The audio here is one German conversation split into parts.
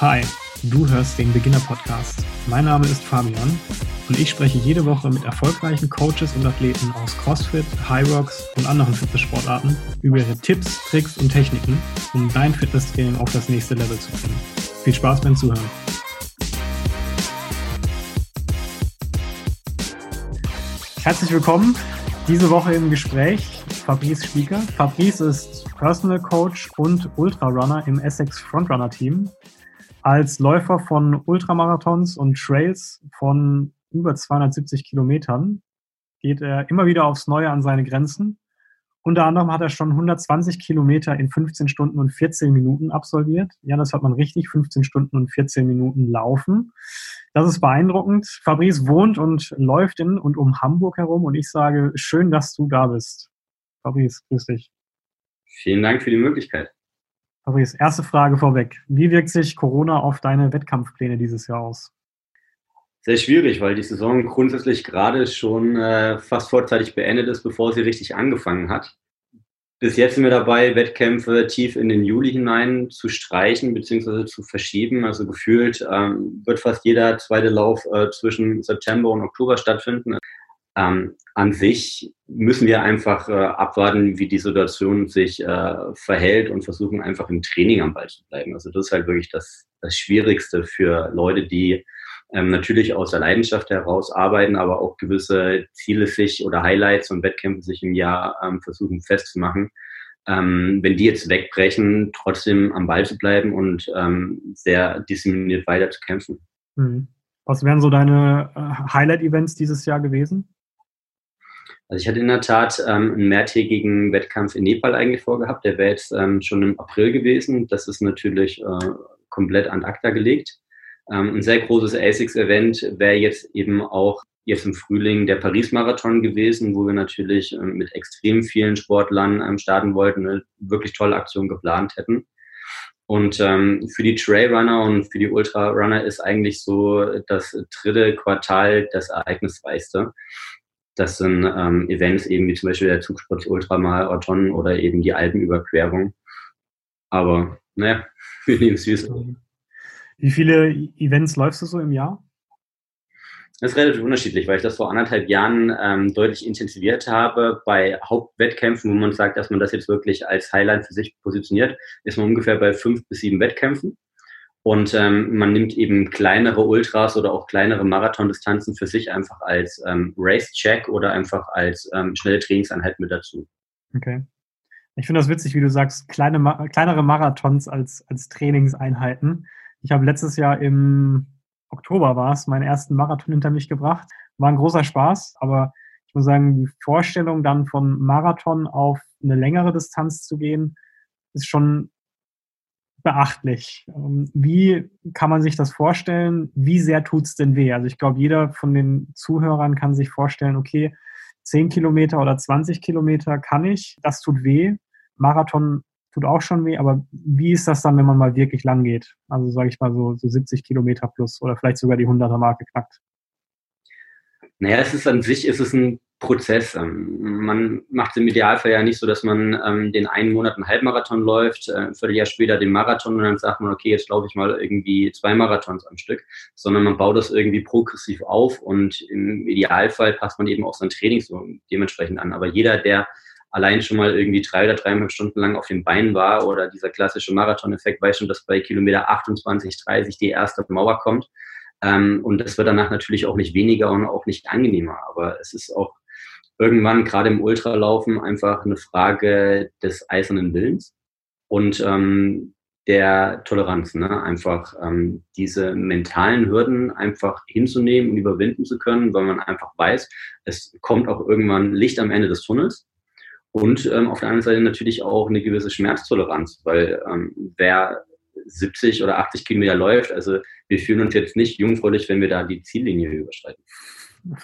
Hi, du hörst den Beginner Podcast. Mein Name ist Fabian und ich spreche jede Woche mit erfolgreichen Coaches und Athleten aus CrossFit, Rocks und anderen Fitnesssportarten über ihre Tipps, Tricks und Techniken, um dein Fitnesstraining auf das nächste Level zu bringen. Viel Spaß beim Zuhören. Herzlich willkommen. Diese Woche im Gespräch Fabrice Spieker. Fabrice ist Personal Coach und Ultrarunner im Essex Frontrunner Team als Läufer von Ultramarathons und Trails von über 270 Kilometern geht er immer wieder aufs Neue an seine Grenzen. Unter anderem hat er schon 120 Kilometer in 15 Stunden und 14 Minuten absolviert. Ja, das hat man richtig, 15 Stunden und 14 Minuten laufen. Das ist beeindruckend. Fabrice wohnt und läuft in und um Hamburg herum und ich sage, schön, dass du da bist. Fabrice, grüß dich. Vielen Dank für die Möglichkeit. Fabrice, erste Frage vorweg. Wie wirkt sich Corona auf deine Wettkampfpläne dieses Jahr aus? Sehr schwierig, weil die Saison grundsätzlich gerade schon äh, fast vorzeitig beendet ist, bevor sie richtig angefangen hat. Bis jetzt sind wir dabei, Wettkämpfe tief in den Juli hinein zu streichen bzw. zu verschieben. Also gefühlt ähm, wird fast jeder zweite Lauf äh, zwischen September und Oktober stattfinden. Ähm, an sich müssen wir einfach äh, abwarten, wie die Situation sich äh, verhält und versuchen einfach im Training am Ball zu bleiben. Also das ist halt wirklich das, das Schwierigste für Leute, die ähm, natürlich aus der Leidenschaft heraus arbeiten, aber auch gewisse Ziele sich oder Highlights und Wettkämpfe sich im Jahr ähm, versuchen festzumachen. Ähm, wenn die jetzt wegbrechen, trotzdem am Ball zu bleiben und ähm, sehr diszipliniert weiter zu kämpfen. Mhm. Was wären so deine äh, Highlight-Events dieses Jahr gewesen? Also ich hatte in der Tat ähm, einen mehrtägigen Wettkampf in Nepal eigentlich vorgehabt. Der wäre jetzt ähm, schon im April gewesen. Das ist natürlich äh, komplett an ACTA gelegt. Ähm, ein sehr großes ASICS-Event wäre jetzt eben auch jetzt im Frühling der Paris-Marathon gewesen, wo wir natürlich ähm, mit extrem vielen Sportlern ähm, starten wollten, eine wirklich tolle Aktion geplant hätten. Und ähm, für die Trailrunner und für die Ultrarunner ist eigentlich so das dritte Quartal das ereignisreichste. Das sind ähm, Events eben wie zum Beispiel der Zugsport Ultramarathon oder eben die Alpenüberquerung. Aber naja, wir nehmen es wie es Wie viele Events läufst du so im Jahr? Das ist relativ unterschiedlich, weil ich das vor anderthalb Jahren ähm, deutlich intensiviert habe. Bei Hauptwettkämpfen, wo man sagt, dass man das jetzt wirklich als Highlight für sich positioniert, ist man ungefähr bei fünf bis sieben Wettkämpfen. Und ähm, man nimmt eben kleinere Ultras oder auch kleinere Marathondistanzen für sich einfach als ähm, Race-Check oder einfach als ähm, schnelle Trainingseinheit mit dazu. Okay. Ich finde das witzig, wie du sagst, kleine, kleinere Marathons als, als Trainingseinheiten. Ich habe letztes Jahr im Oktober war es, meinen ersten Marathon hinter mich gebracht. War ein großer Spaß, aber ich muss sagen, die Vorstellung dann von Marathon auf eine längere Distanz zu gehen, ist schon beachtlich. Ähm, wie kann man sich das vorstellen? Wie sehr tut es denn weh? Also ich glaube, jeder von den Zuhörern kann sich vorstellen, okay, 10 Kilometer oder 20 Kilometer kann ich, das tut weh. Marathon tut auch schon weh, aber wie ist das dann, wenn man mal wirklich lang geht? Also sage ich mal so, so 70 Kilometer plus oder vielleicht sogar die 100er Marke knackt. Naja, es ist an sich, ist es ein Prozess. Ähm, man macht es im Idealfall ja nicht so, dass man ähm, den einen Monat einen Halbmarathon läuft, äh, ein Vierteljahr später den Marathon und dann sagt man, okay, jetzt laufe ich mal irgendwie zwei Marathons am Stück, sondern man baut das irgendwie progressiv auf und im Idealfall passt man eben auch sein Training so dementsprechend an. Aber jeder, der allein schon mal irgendwie drei oder dreieinhalb Stunden lang auf den Beinen war oder dieser klassische Marathon-Effekt weiß schon, dass bei Kilometer 28, 30 die erste Mauer kommt. Ähm, und das wird danach natürlich auch nicht weniger und auch nicht angenehmer. Aber es ist auch irgendwann gerade im Ultralaufen einfach eine Frage des eisernen Willens und ähm, der Toleranz, ne? einfach ähm, diese mentalen Hürden einfach hinzunehmen und überwinden zu können, weil man einfach weiß, es kommt auch irgendwann Licht am Ende des Tunnels. Und ähm, auf der anderen Seite natürlich auch eine gewisse Schmerztoleranz, weil ähm, wer 70 oder 80 Kilometer läuft, also wir fühlen uns jetzt nicht jungfräulich, wenn wir da die Ziellinie überschreiten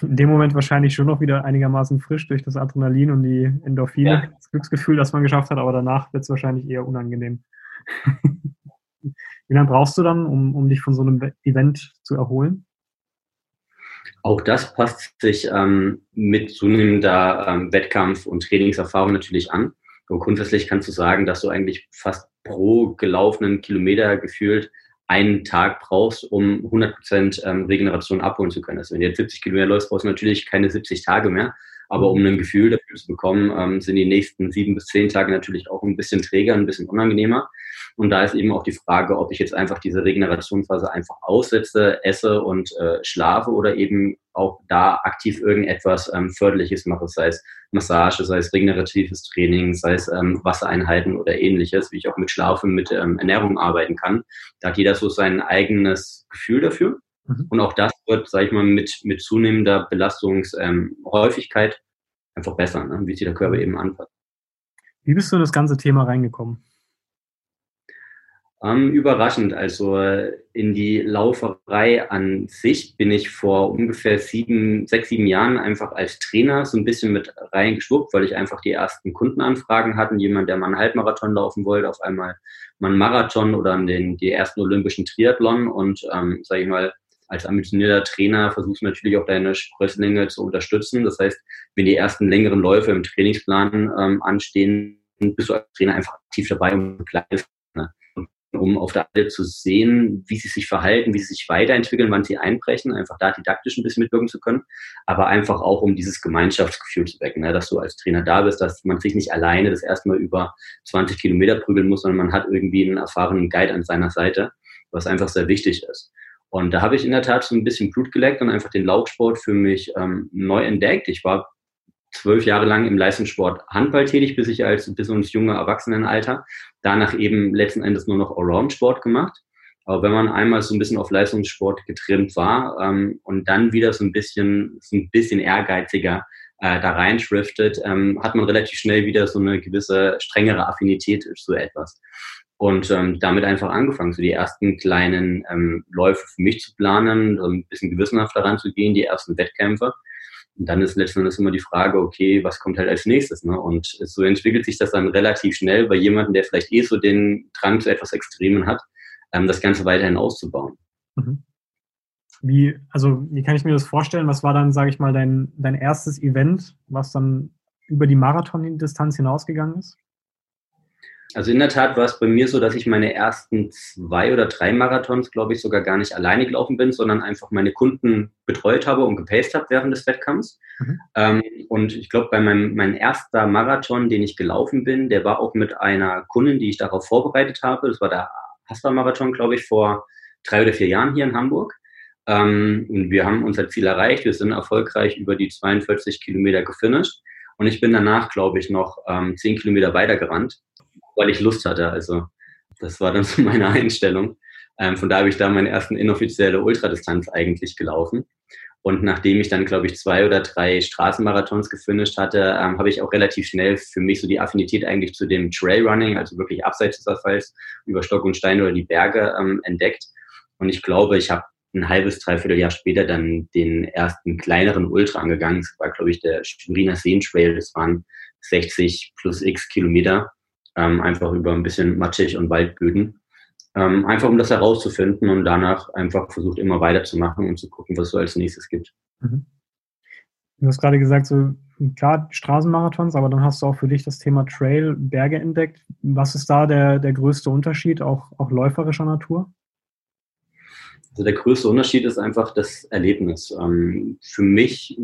in dem Moment wahrscheinlich schon noch wieder einigermaßen frisch durch das Adrenalin und die Endorphine, ja. das Glücksgefühl, das man geschafft hat, aber danach wird es wahrscheinlich eher unangenehm. Wie lange brauchst du dann, um, um dich von so einem Event zu erholen? Auch das passt sich ähm, mit zunehmender ähm, Wettkampf- und Trainingserfahrung natürlich an. Und grundsätzlich kannst du sagen, dass du eigentlich fast pro gelaufenen Kilometer gefühlt einen Tag brauchst, um 100% ähm, Regeneration abholen zu können. Also wenn du jetzt 70 Kilometer läufst, brauchst du natürlich keine 70 Tage mehr. Aber um ein Gefühl dafür zu bekommen, ähm, sind die nächsten sieben bis zehn Tage natürlich auch ein bisschen träger, ein bisschen unangenehmer. Und da ist eben auch die Frage, ob ich jetzt einfach diese Regenerationsphase einfach aussetze, esse und äh, schlafe oder eben auch da aktiv irgendetwas ähm, Förderliches mache, sei es Massage, sei es regeneratives Training, sei es ähm, Wassereinheiten oder ähnliches, wie ich auch mit Schlaf und mit ähm, Ernährung arbeiten kann. Da hat jeder so sein eigenes Gefühl dafür. Mhm. Und auch das wird, sage ich mal, mit, mit zunehmender Belastungshäufigkeit ähm, einfach besser, ne? wie sich der Körper eben anpasst. Wie bist du in das ganze Thema reingekommen? Ähm, überraschend. Also in die Lauferei an sich bin ich vor ungefähr sieben, sechs, sieben Jahren einfach als Trainer so ein bisschen mit reingeschwuppt, weil ich einfach die ersten Kundenanfragen hatten. Jemand, der mal einen Halbmarathon laufen wollte, auf einmal mal einen Marathon oder den, die ersten olympischen Triathlon und, ähm, sage ich mal, als ambitionierter Trainer versuchst du natürlich auch deine Sprösslinge zu unterstützen. Das heißt, wenn die ersten längeren Läufe im Trainingsplan ähm, anstehen, bist du als Trainer einfach aktiv dabei und begleitest, ne? um auf der Seite zu sehen, wie sie sich verhalten, wie sie sich weiterentwickeln, wann sie einbrechen, einfach da didaktisch ein bisschen mitwirken zu können, aber einfach auch um dieses Gemeinschaftsgefühl zu wecken, ne? dass du als Trainer da bist, dass man sich nicht alleine das erstmal über 20 Kilometer prügeln muss, sondern man hat irgendwie einen erfahrenen Guide an seiner Seite, was einfach sehr wichtig ist. Und da habe ich in der Tat so ein bisschen Blut geleckt und einfach den Laufsport für mich ähm, neu entdeckt. Ich war zwölf Jahre lang im Leistungssport Handball tätig, bis ich als bis ins junge Erwachsenenalter danach eben letzten Endes nur noch Allround-Sport gemacht. Aber wenn man einmal so ein bisschen auf Leistungssport getrimmt war ähm, und dann wieder so ein bisschen, so ein bisschen ehrgeiziger äh, da reinschriftet, ähm, hat man relativ schnell wieder so eine gewisse strengere Affinität zu etwas und ähm, damit einfach angefangen, so die ersten kleinen ähm, Läufe für mich zu planen, so ein bisschen gewissenhaft daran zu gehen, die ersten Wettkämpfe. Und dann ist letztendlich immer die Frage, okay, was kommt halt als nächstes? Ne? Und so entwickelt sich das dann relativ schnell bei jemandem, der vielleicht eh so den Drang zu etwas Extremen hat, ähm, das Ganze weiterhin auszubauen. Mhm. Wie, also, wie kann ich mir das vorstellen? Was war dann, sage ich mal, dein, dein erstes Event, was dann über die Marathon-Distanz hinausgegangen ist? Also in der Tat war es bei mir so, dass ich meine ersten zwei oder drei Marathons, glaube ich, sogar gar nicht alleine gelaufen bin, sondern einfach meine Kunden betreut habe und gepaced habe während des Wettkampfs. Mhm. Ähm, und ich glaube, bei meinem mein erster Marathon, den ich gelaufen bin, der war auch mit einer Kundin, die ich darauf vorbereitet habe. Das war der Haspa-Marathon, glaube ich, vor drei oder vier Jahren hier in Hamburg. Ähm, und wir haben unser Ziel erreicht. Wir sind erfolgreich über die 42 Kilometer gefinisht. Und ich bin danach, glaube ich, noch ähm, zehn Kilometer weiter gerannt weil ich Lust hatte. Also das war dann so meine Einstellung. Ähm, von da habe ich da meine ersten inoffizielle Ultradistanz eigentlich gelaufen. Und nachdem ich dann, glaube ich, zwei oder drei Straßenmarathons gefinisht hatte, ähm, habe ich auch relativ schnell für mich so die Affinität eigentlich zu dem Trailrunning, also wirklich abseits des Asphalts, über Stock und Stein oder die Berge ähm, entdeckt. Und ich glaube, ich habe ein halbes, dreiviertel Jahr später dann den ersten kleineren Ultra angegangen. Das war, glaube ich, der Schweriner Seen Trail. Das waren 60 plus x Kilometer ähm, einfach über ein bisschen matschig und Waldböden. Ähm, einfach um das herauszufinden und danach einfach versucht immer weiterzumachen und zu gucken, was es so als nächstes gibt. Mhm. Du hast gerade gesagt, so klar Straßenmarathons, aber dann hast du auch für dich das Thema Trail, Berge entdeckt. Was ist da der, der größte Unterschied, auch, auch läuferischer Natur? Also der größte Unterschied ist einfach das Erlebnis. Ähm, für mich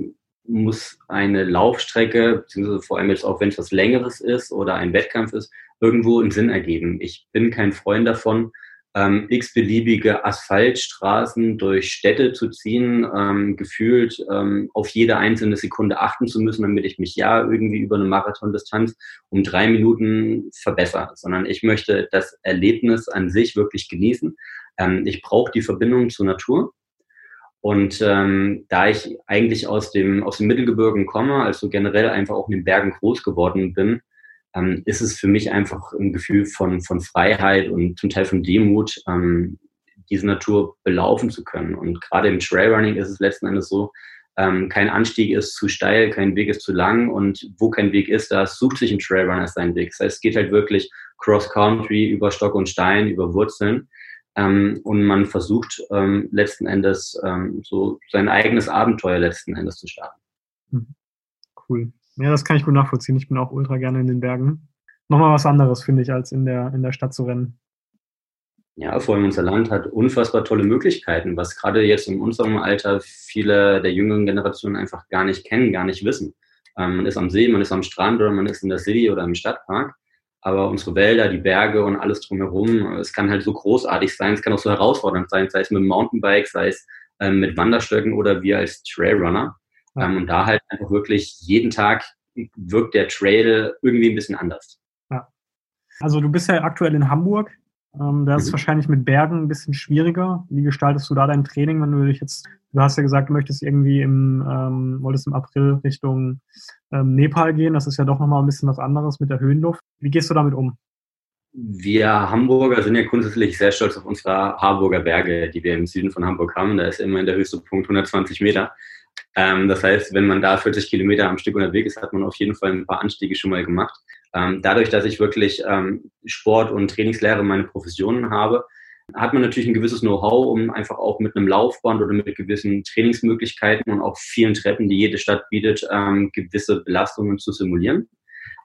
muss eine Laufstrecke, beziehungsweise vor allem jetzt auch, wenn es was Längeres ist oder ein Wettkampf ist, irgendwo einen Sinn ergeben. Ich bin kein Freund davon, ähm, x-beliebige Asphaltstraßen durch Städte zu ziehen, ähm, gefühlt ähm, auf jede einzelne Sekunde achten zu müssen, damit ich mich ja irgendwie über eine Marathondistanz um drei Minuten verbessere, sondern ich möchte das Erlebnis an sich wirklich genießen. Ähm, ich brauche die Verbindung zur Natur. Und ähm, da ich eigentlich aus dem, aus dem Mittelgebirgen komme, also generell einfach auch in den Bergen groß geworden bin, ähm, ist es für mich einfach ein Gefühl von, von Freiheit und zum Teil von Demut, ähm, diese Natur belaufen zu können. Und gerade im Trailrunning ist es letzten Endes so, ähm, kein Anstieg ist zu steil, kein Weg ist zu lang und wo kein Weg ist, da sucht sich ein Trailrunner seinen Weg. Das heißt, es geht halt wirklich cross-country über Stock und Stein, über Wurzeln. Ähm, und man versucht ähm, letzten Endes ähm, so sein eigenes Abenteuer letzten Endes zu starten. Hm. Cool. Ja, das kann ich gut nachvollziehen. Ich bin auch ultra gerne in den Bergen. Nochmal was anderes, finde ich, als in der, in der Stadt zu rennen. Ja, vor allem unser Land hat unfassbar tolle Möglichkeiten, was gerade jetzt in unserem Alter viele der jüngeren Generationen einfach gar nicht kennen, gar nicht wissen. Ähm, man ist am See, man ist am Strand oder man ist in der City oder im Stadtpark. Aber unsere Wälder, die Berge und alles drumherum, es kann halt so großartig sein, es kann auch so herausfordernd sein, sei es mit dem Mountainbike, sei es ähm, mit Wanderstöcken oder wir als Trailrunner. Ja. Ähm, und da halt einfach wirklich jeden Tag wirkt der Trail irgendwie ein bisschen anders. Ja. Also du bist ja aktuell in Hamburg. Ähm, da ist es mhm. wahrscheinlich mit Bergen ein bisschen schwieriger. Wie gestaltest du da dein Training, wenn du dich jetzt, du hast ja gesagt, du möchtest irgendwie im, ähm, wolltest im April Richtung ähm, Nepal gehen. Das ist ja doch nochmal ein bisschen was anderes mit der Höhenluft. Wie gehst du damit um? Wir Hamburger sind ja grundsätzlich sehr stolz auf unsere Harburger Berge, die wir im Süden von Hamburg haben. Da ist immerhin der höchste Punkt 120 Meter. Ähm, das heißt, wenn man da 40 Kilometer am Stück unterwegs ist, hat man auf jeden Fall ein paar Anstiege schon mal gemacht. Ähm, dadurch, dass ich wirklich ähm, Sport und Trainingslehre meine Professionen habe, hat man natürlich ein gewisses Know-how, um einfach auch mit einem Laufband oder mit gewissen Trainingsmöglichkeiten und auch vielen Treppen, die jede Stadt bietet, ähm, gewisse Belastungen zu simulieren.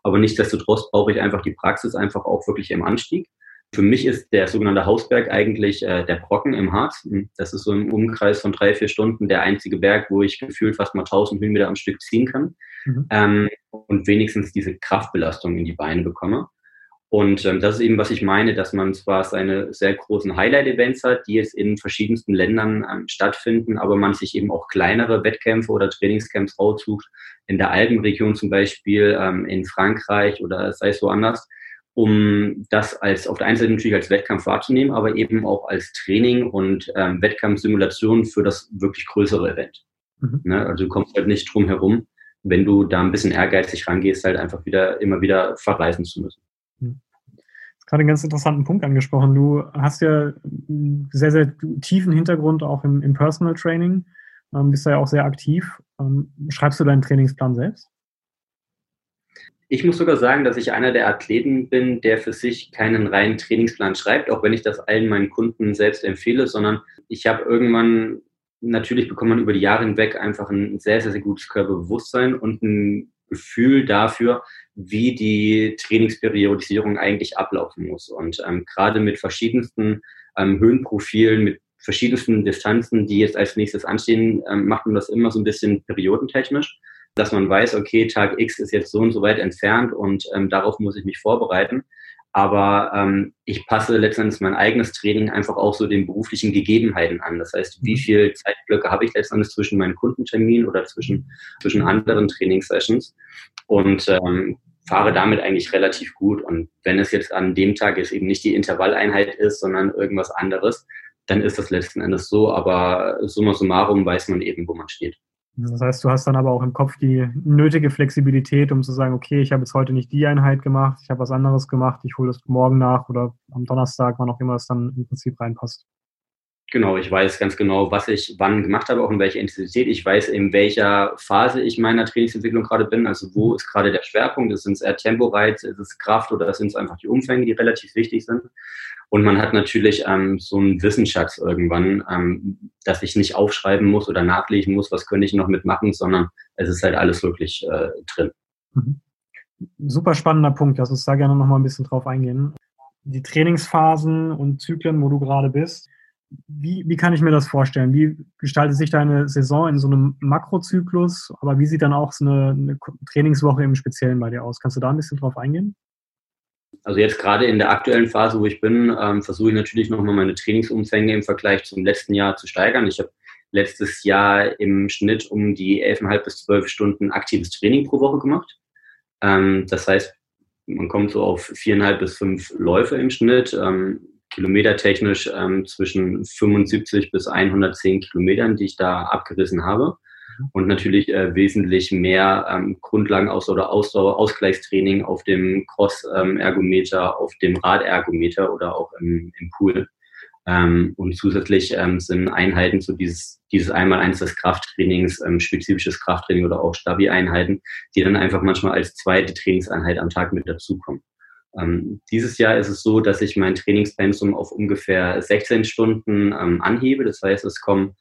Aber nichtsdestotrotz brauche ich einfach die Praxis einfach auch wirklich im Anstieg. Für mich ist der sogenannte Hausberg eigentlich äh, der Brocken im Harz. Das ist so im Umkreis von drei, vier Stunden der einzige Berg, wo ich gefühlt fast mal 1000 Höhenmeter am Stück ziehen kann mhm. ähm, und wenigstens diese Kraftbelastung in die Beine bekomme. Und ähm, das ist eben, was ich meine, dass man zwar seine sehr großen Highlight-Events hat, die jetzt in verschiedensten Ländern ähm, stattfinden, aber man sich eben auch kleinere Wettkämpfe oder Trainingscamps raussucht, in der Alpenregion zum Beispiel, ähm, in Frankreich oder sei es woanders, um das als auf der einen Seite natürlich als Wettkampf wahrzunehmen, aber eben auch als Training und ähm, Wettkampfsimulation für das wirklich größere Event. Mhm. Ne? Also du kommst halt nicht drum herum, wenn du da ein bisschen ehrgeizig rangehst, halt einfach wieder immer wieder verreisen zu müssen. Mhm. Gerade einen ganz interessanten Punkt angesprochen. Du hast ja einen sehr, sehr tiefen Hintergrund auch im, im Personal Training, ähm, bist da ja auch sehr aktiv. Ähm, schreibst du deinen Trainingsplan selbst? Ich muss sogar sagen, dass ich einer der Athleten bin, der für sich keinen reinen Trainingsplan schreibt, auch wenn ich das allen meinen Kunden selbst empfehle, sondern ich habe irgendwann, natürlich bekommt man über die Jahre hinweg einfach ein sehr, sehr, sehr gutes Körperbewusstsein und ein Gefühl dafür, wie die Trainingsperiodisierung eigentlich ablaufen muss. Und ähm, gerade mit verschiedensten ähm, Höhenprofilen, mit verschiedensten Distanzen, die jetzt als nächstes anstehen, ähm, macht man das immer so ein bisschen periodentechnisch dass man weiß, okay, Tag X ist jetzt so und so weit entfernt und ähm, darauf muss ich mich vorbereiten. Aber ähm, ich passe letztendlich mein eigenes Training einfach auch so den beruflichen Gegebenheiten an. Das heißt, wie mhm. viel Zeitblöcke habe ich letztendlich zwischen meinen Kundenterminen oder zwischen, zwischen anderen Trainingssessions und ähm, fahre damit eigentlich relativ gut. Und wenn es jetzt an dem Tag jetzt eben nicht die Intervalleinheit ist, sondern irgendwas anderes, dann ist das letzten Endes so. Aber summa summarum weiß man eben, wo man steht. Das heißt, du hast dann aber auch im Kopf die nötige Flexibilität, um zu sagen, okay, ich habe jetzt heute nicht die Einheit gemacht, ich habe was anderes gemacht, ich hole das morgen nach oder am Donnerstag, wann auch immer es dann im Prinzip reinpasst. Genau, ich weiß ganz genau, was ich wann gemacht habe, auch in welcher Intensität. Ich weiß, in welcher Phase ich meiner Trainingsentwicklung gerade bin. Also wo ist gerade der Schwerpunkt? Ist es eher Temporeiz, ist es Kraft oder sind es einfach die Umfänge, die relativ wichtig sind? Und man hat natürlich ähm, so einen Wissensschatz irgendwann, ähm, dass ich nicht aufschreiben muss oder nachlesen muss, was könnte ich noch mitmachen, sondern es ist halt alles wirklich äh, drin. Mhm. Super spannender Punkt. Lass uns da gerne noch mal ein bisschen drauf eingehen. Die Trainingsphasen und Zyklen, wo du gerade bist, wie, wie kann ich mir das vorstellen? Wie gestaltet sich deine Saison in so einem Makrozyklus? Aber wie sieht dann auch so eine, eine Trainingswoche im Speziellen bei dir aus? Kannst du da ein bisschen drauf eingehen? Also jetzt gerade in der aktuellen Phase, wo ich bin, ähm, versuche ich natürlich nochmal meine Trainingsumfänge im Vergleich zum letzten Jahr zu steigern. Ich habe letztes Jahr im Schnitt um die 11,5 bis 12 Stunden aktives Training pro Woche gemacht. Ähm, das heißt, man kommt so auf viereinhalb bis fünf Läufe im Schnitt. Ähm, kilometertechnisch ähm, zwischen 75 bis 110 Kilometern, die ich da abgerissen habe. Und natürlich äh, wesentlich mehr ähm, Grundlagenausdauer oder Ausdauer, Ausgleichstraining auf dem Cross-Ergometer, auf dem Radergometer oder auch im, im Pool. Ähm, und zusätzlich ähm, sind Einheiten zu dieses, dieses Einmal-Eins des Krafttrainings, ähm, spezifisches Krafttraining oder auch Stabi-Einheiten, die dann einfach manchmal als zweite Trainingseinheit am Tag mit dazukommen. Ähm, dieses Jahr ist es so, dass ich mein Trainingspensum auf ungefähr 16 Stunden ähm, anhebe. Das heißt, es kommen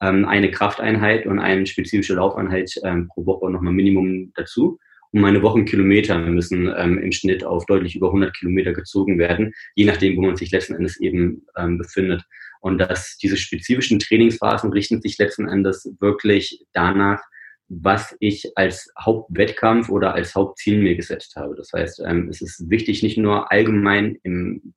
ähm, eine Krafteinheit und eine spezifische Laufeinheit ähm, pro Woche nochmal Minimum dazu. und meine Wochenkilometer müssen ähm, im Schnitt auf deutlich über 100 Kilometer gezogen werden, je nachdem, wo man sich letzten Endes eben ähm, befindet. Und dass diese spezifischen Trainingsphasen richten sich letzten Endes wirklich danach, was ich als Hauptwettkampf oder als Hauptziel mir gesetzt habe. Das heißt, ähm, es ist wichtig, nicht nur allgemein im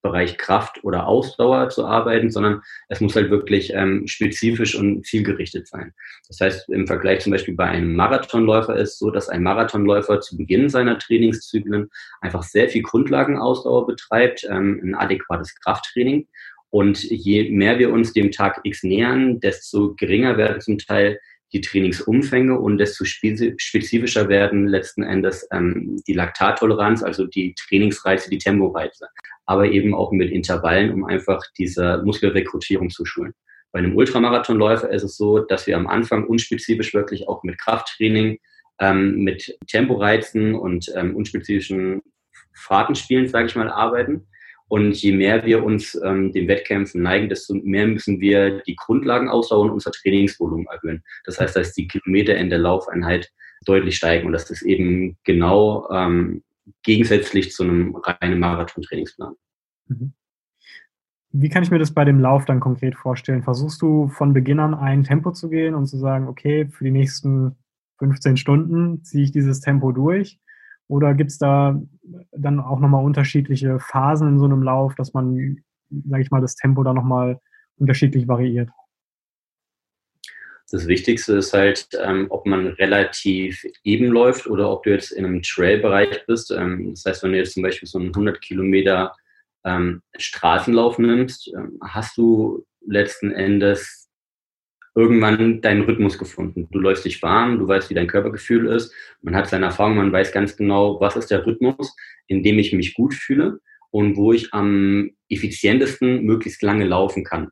Bereich Kraft oder Ausdauer zu arbeiten, sondern es muss halt wirklich ähm, spezifisch und zielgerichtet sein. Das heißt, im Vergleich zum Beispiel bei einem Marathonläufer ist so, dass ein Marathonläufer zu Beginn seiner Trainingszyklen einfach sehr viel Grundlagenausdauer betreibt, ähm, ein adäquates Krafttraining. Und je mehr wir uns dem Tag X nähern, desto geringer werden zum Teil die Trainingsumfänge und desto spezifischer werden letzten Endes ähm, die Laktattoleranz, also die Trainingsreize, die Temporeize, aber eben auch mit Intervallen, um einfach diese Muskelrekrutierung zu schulen. Bei einem Ultramarathonläufer ist es so, dass wir am Anfang unspezifisch wirklich auch mit Krafttraining, ähm, mit Temporeizen und ähm, unspezifischen Fahrtenspielen, sage ich mal, arbeiten und je mehr wir uns ähm, den Wettkämpfen neigen, desto mehr müssen wir die Grundlagenausdauer und unser Trainingsvolumen erhöhen. Das heißt, dass die Kilometer in der Laufeinheit deutlich steigen und das ist eben genau ähm, gegensätzlich zu einem reinen Marathon-Trainingsplan. Mhm. Wie kann ich mir das bei dem Lauf dann konkret vorstellen? Versuchst du von Beginn an ein Tempo zu gehen und zu sagen, okay, für die nächsten 15 Stunden ziehe ich dieses Tempo durch? Oder gibt es da dann auch nochmal unterschiedliche Phasen in so einem Lauf, dass man, sage ich mal, das Tempo da nochmal unterschiedlich variiert? Das Wichtigste ist halt, ähm, ob man relativ eben läuft oder ob du jetzt in einem Trail-Bereich bist. Ähm, das heißt, wenn du jetzt zum Beispiel so einen 100 Kilometer ähm, Straßenlauf nimmst, ähm, hast du letzten Endes irgendwann deinen Rhythmus gefunden. Du läufst dich warm, du weißt, wie dein Körpergefühl ist, man hat seine Erfahrung, man weiß ganz genau, was ist der Rhythmus, in dem ich mich gut fühle und wo ich am effizientesten möglichst lange laufen kann.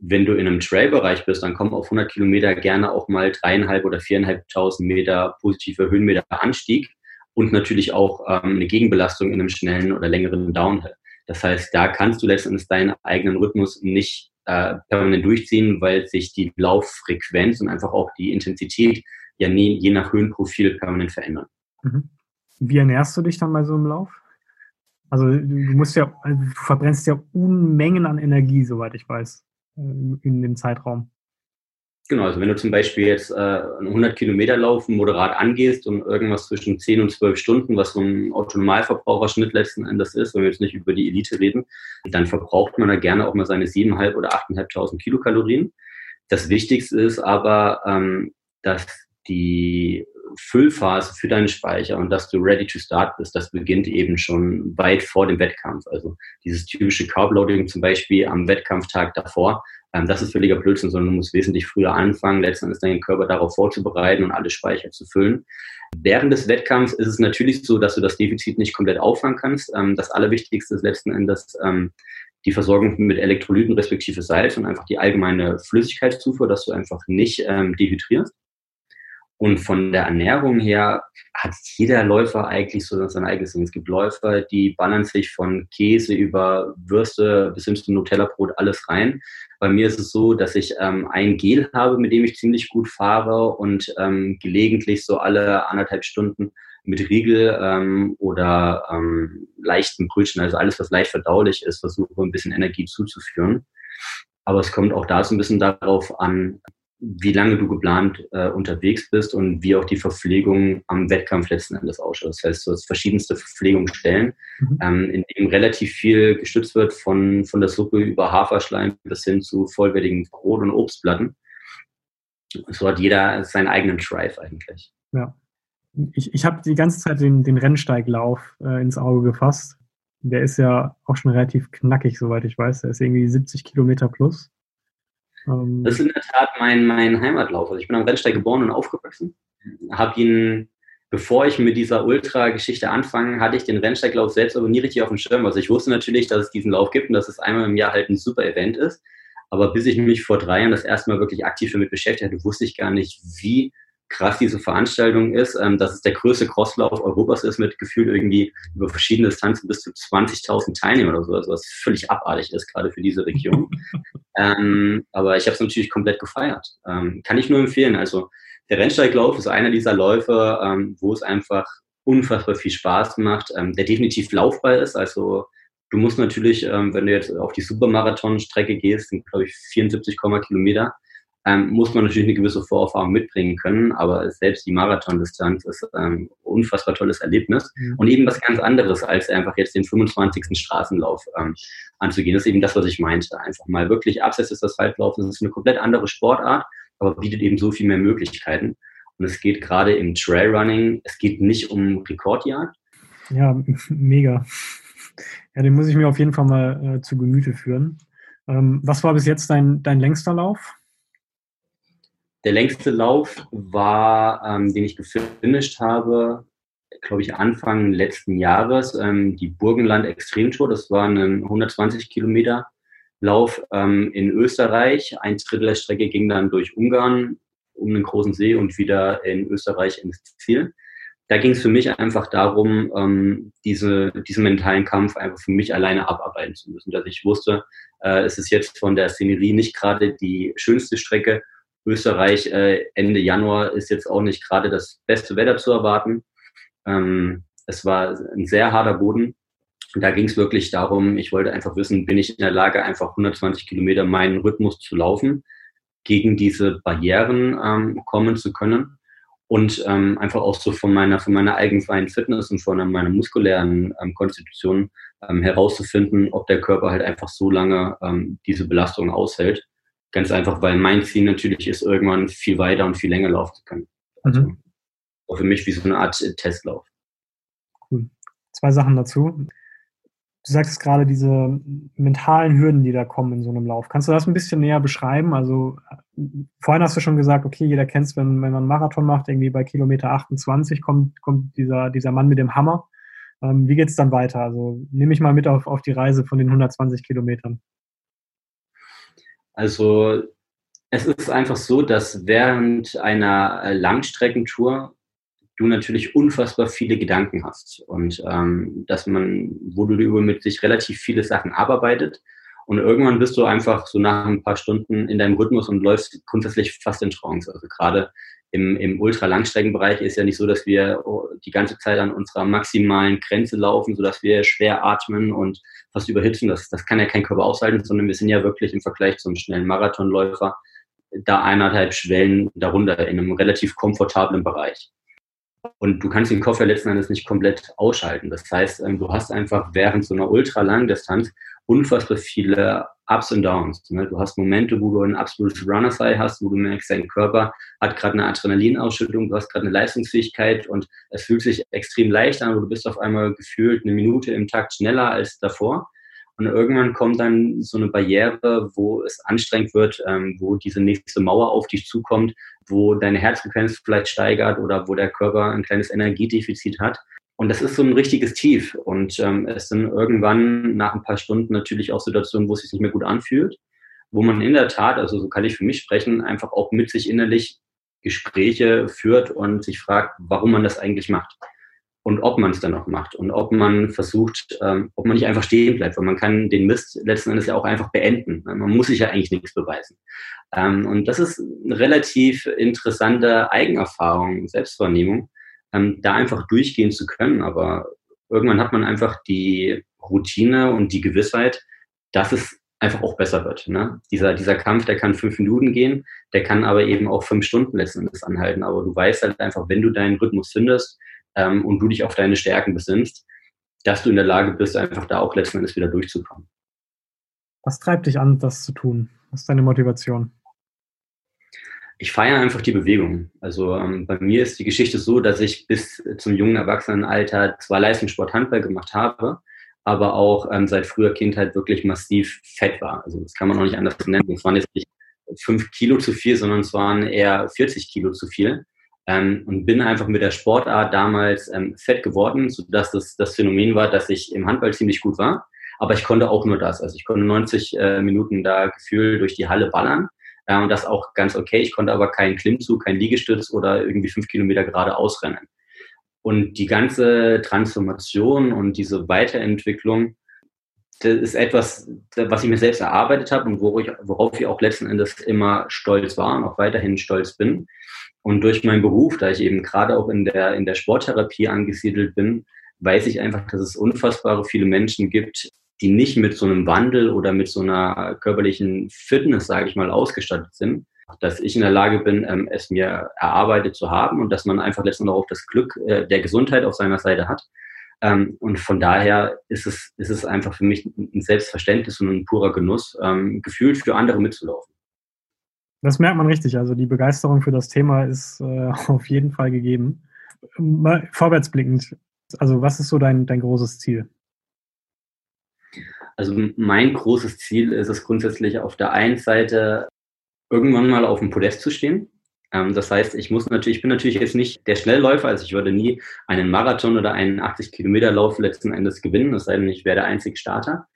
Wenn du in einem Trail-Bereich bist, dann kommen auf 100 Kilometer gerne auch mal dreieinhalb oder viereinhalbtausend Meter positive Höhenmeter Anstieg und natürlich auch ähm, eine Gegenbelastung in einem schnellen oder längeren Downhill. Das heißt, da kannst du letztendlich deinen eigenen Rhythmus nicht äh, permanent durchziehen, weil sich die Lauffrequenz und einfach auch die Intensität ja nie, je nach Höhenprofil permanent verändern. Mhm. Wie ernährst du dich dann bei so einem Lauf? Also du musst ja, also du verbrennst ja Unmengen an Energie, soweit ich weiß, äh, in dem Zeitraum. Genau, also wenn du zum Beispiel jetzt äh, 100 Kilometer Laufen moderat angehst und irgendwas zwischen 10 und 12 Stunden, was so ein Autonormalverbraucherschnitt letzten Endes ist, wenn wir jetzt nicht über die Elite reden, dann verbraucht man da gerne auch mal seine 7.500 oder 8.500 Kilokalorien. Das Wichtigste ist aber, ähm, dass die Füllphase für deinen Speicher und dass du ready to start bist, das beginnt eben schon weit vor dem Wettkampf. Also dieses typische Carbloading zum Beispiel am Wettkampftag davor, ähm, das ist völliger Blödsinn, sondern du musst wesentlich früher anfangen, letztendlich deinen Körper darauf vorzubereiten und alle Speicher zu füllen. Während des Wettkampfs ist es natürlich so, dass du das Defizit nicht komplett auffangen kannst. Ähm, das Allerwichtigste ist letzten Endes ähm, die Versorgung mit Elektrolyten respektive Salz und einfach die allgemeine Flüssigkeitszufuhr, dass du einfach nicht dehydrierst. Und von der Ernährung her hat jeder Läufer eigentlich so sein eigenes Ding. Es gibt Läufer, die ballern sich von Käse über Würste bis hin zum Nutella-Brot alles rein. Bei mir ist es so, dass ich ähm, ein Gel habe, mit dem ich ziemlich gut fahre und ähm, gelegentlich so alle anderthalb Stunden mit Riegel ähm, oder ähm, leichten Brötchen, also alles, was leicht verdaulich ist, versuche ein bisschen Energie zuzuführen. Aber es kommt auch da so ein bisschen darauf an, wie lange du geplant äh, unterwegs bist und wie auch die Verpflegung am Wettkampf letzten Endes ausschaut. Das heißt, du hast verschiedenste Verpflegungsstellen, mhm. ähm, in dem relativ viel gestützt wird von, von der Suppe über Haferschleim bis hin zu vollwertigen Brot- und Obstplatten. So hat jeder seinen eigenen Drive eigentlich. Ja. Ich, ich habe die ganze Zeit den, den Rennsteiglauf äh, ins Auge gefasst. Der ist ja auch schon relativ knackig, soweit ich weiß. Der ist irgendwie 70 Kilometer plus. Ähm, das ist in der Tat mein, mein Heimatlauf. Also ich bin am Rennsteig geboren und aufgewachsen. Habe ihn, bevor ich mit dieser Ultra-Geschichte anfange, hatte ich den Rennsteiglauf selbst aber nie richtig auf dem Schirm. Also ich wusste natürlich, dass es diesen Lauf gibt und dass es einmal im Jahr halt ein super Event ist. Aber bis ich mich vor drei Jahren das erste Mal wirklich aktiv damit beschäftigt hatte, wusste ich gar nicht, wie krass diese Veranstaltung ist, ähm, dass es der größte Crosslauf Europas ist mit Gefühl irgendwie über verschiedene Distanzen bis zu 20.000 Teilnehmern oder so, also was völlig abartig ist, gerade für diese Region. ähm, aber ich habe es natürlich komplett gefeiert. Ähm, kann ich nur empfehlen. Also der Rennsteiglauf ist einer dieser Läufe, ähm, wo es einfach unfassbar viel Spaß macht, ähm, der definitiv laufbar ist. Also du musst natürlich, ähm, wenn du jetzt auf die Supermarathon-Strecke gehst, sind glaube ich 74, Kilometer, ähm, muss man natürlich eine gewisse Vorerfahrung mitbringen können, aber selbst die Marathondistanz ist ein unfassbar tolles Erlebnis mhm. und eben was ganz anderes, als einfach jetzt den 25. Straßenlauf ähm, anzugehen. Das ist eben das, was ich meinte. Einfach mal wirklich abseits des Asphaltlaufen. Das ist eine komplett andere Sportart, aber bietet eben so viel mehr Möglichkeiten. Und es geht gerade im Trailrunning, es geht nicht um Rekordjagd. Ja, mega. Ja, den muss ich mir auf jeden Fall mal äh, zu Gemüte führen. Ähm, was war bis jetzt dein, dein längster Lauf? Der längste Lauf war, ähm, den ich gefinisht habe, glaube ich, Anfang letzten Jahres, ähm, die Burgenland Extremtour. Das war ein 120 Kilometer Lauf ähm, in Österreich. Ein Drittel der Strecke ging dann durch Ungarn um den großen See und wieder in Österreich ins Ziel. Da ging es für mich einfach darum, ähm, diese, diesen mentalen Kampf einfach für mich alleine abarbeiten zu müssen. Dass ich wusste, äh, es ist jetzt von der Szenerie nicht gerade die schönste Strecke Österreich äh, Ende Januar ist jetzt auch nicht gerade das beste Wetter zu erwarten. Ähm, es war ein sehr harter Boden. Und da ging es wirklich darum, ich wollte einfach wissen, bin ich in der Lage, einfach 120 Kilometer meinen Rhythmus zu laufen, gegen diese Barrieren ähm, kommen zu können und ähm, einfach auch so von meiner, von meiner allgemeinen Fitness und von meiner muskulären ähm, Konstitution ähm, herauszufinden, ob der Körper halt einfach so lange ähm, diese Belastung aushält. Ganz einfach, weil mein Ziel natürlich ist, irgendwann viel weiter und viel länger laufen zu können. Also mhm. für mich wie so eine Art Testlauf. Cool. Zwei Sachen dazu. Du sagst gerade diese mentalen Hürden, die da kommen in so einem Lauf. Kannst du das ein bisschen näher beschreiben? Also vorhin hast du schon gesagt, okay, jeder kennt es, wenn, wenn man einen Marathon macht, irgendwie bei Kilometer 28 kommt, kommt dieser, dieser Mann mit dem Hammer. Ähm, wie geht es dann weiter? Also nehme ich mal mit auf, auf die Reise von den 120 Kilometern. Also es ist einfach so, dass während einer äh, Langstreckentour du natürlich unfassbar viele Gedanken hast und ähm, dass man, wo du über mit sich relativ viele Sachen abarbeitet und irgendwann bist du einfach so nach ein paar Stunden in deinem Rhythmus und läufst grundsätzlich fast in Trance. Also gerade im, im Ultra-Langstreckenbereich ist ja nicht so, dass wir oh, die ganze Zeit an unserer maximalen Grenze laufen, sodass wir schwer atmen und fast überhitzen. Das, das kann ja kein Körper aushalten, sondern wir sind ja wirklich im Vergleich zum schnellen Marathonläufer da eineinhalb Schwellen darunter in einem relativ komfortablen Bereich. Und du kannst den Koffer letzten Endes nicht komplett ausschalten. Das heißt, ähm, du hast einfach während so einer ultralangen Distanz unfassbar viele Ups und Downs. Ne? Du hast Momente, wo du ein absolutes Runner-High hast, wo du merkst, dein Körper hat gerade eine Adrenalinausschüttung, du hast gerade eine Leistungsfähigkeit und es fühlt sich extrem leicht an, aber du bist auf einmal gefühlt eine Minute im Takt schneller als davor. Und irgendwann kommt dann so eine Barriere, wo es anstrengend wird, ähm, wo diese nächste Mauer auf dich zukommt, wo deine Herzfrequenz vielleicht steigert oder wo der Körper ein kleines Energiedefizit hat. Und das ist so ein richtiges Tief. Und ähm, es sind irgendwann nach ein paar Stunden natürlich auch Situationen, wo es sich nicht mehr gut anfühlt, wo man in der Tat, also so kann ich für mich sprechen, einfach auch mit sich innerlich Gespräche führt und sich fragt, warum man das eigentlich macht und ob man es dann noch macht und ob man versucht, ähm, ob man nicht einfach stehen bleibt, weil man kann den Mist letzten Endes ja auch einfach beenden. Man muss sich ja eigentlich nichts beweisen. Ähm, und das ist eine relativ interessante Eigenerfahrung, Selbstwahrnehmung, ähm, da einfach durchgehen zu können. Aber irgendwann hat man einfach die Routine und die Gewissheit, dass es einfach auch besser wird. Ne? Dieser, dieser Kampf, der kann fünf Minuten gehen, der kann aber eben auch fünf Stunden letzten Endes anhalten. Aber du weißt halt einfach, wenn du deinen Rhythmus findest, ähm, und du dich auf deine Stärken besinnst, dass du in der Lage bist, einfach da auch letzten Endes wieder durchzukommen. Was treibt dich an, das zu tun? Was ist deine Motivation? Ich feiere einfach die Bewegung. Also ähm, bei mir ist die Geschichte so, dass ich bis zum jungen Erwachsenenalter zwar Leistungssport Handball gemacht habe, aber auch ähm, seit früher Kindheit wirklich massiv fett war. Also das kann man auch nicht anders nennen. Es waren jetzt nicht fünf Kilo zu viel, sondern es waren eher 40 Kilo zu viel ähm, und bin einfach mit der Sportart damals ähm, fett geworden, sodass das das Phänomen war, dass ich im Handball ziemlich gut war. Aber ich konnte auch nur das. Also ich konnte 90 äh, Minuten da gefühlt durch die Halle ballern. Äh, und das auch ganz okay. Ich konnte aber keinen Klimmzug, keinen Liegestütz oder irgendwie fünf Kilometer gerade ausrennen. Und die ganze Transformation und diese Weiterentwicklung, das ist etwas, was ich mir selbst erarbeitet habe und worauf ich auch letzten Endes immer stolz war und auch weiterhin stolz bin. Und durch meinen Beruf, da ich eben gerade auch in der, in der Sporttherapie angesiedelt bin, weiß ich einfach, dass es unfassbare viele Menschen gibt, die nicht mit so einem Wandel oder mit so einer körperlichen Fitness, sage ich mal, ausgestattet sind, dass ich in der Lage bin, ähm, es mir erarbeitet zu haben und dass man einfach letztendlich auch das Glück äh, der Gesundheit auf seiner Seite hat. Ähm, und von daher ist es, ist es einfach für mich ein Selbstverständnis und ein purer Genuss, ähm, gefühlt für andere mitzulaufen. Das merkt man richtig. Also die Begeisterung für das Thema ist äh, auf jeden Fall gegeben. Mal vorwärtsblickend, also was ist so dein, dein großes Ziel? Also mein großes Ziel ist es grundsätzlich auf der einen Seite irgendwann mal auf dem Podest zu stehen. Ähm, das heißt, ich muss natürlich, ich bin natürlich jetzt nicht der Schnellläufer, also ich würde nie einen Marathon oder einen 80 Kilometer Lauf letzten Endes gewinnen, es sei denn, ich wäre der einzige Starter.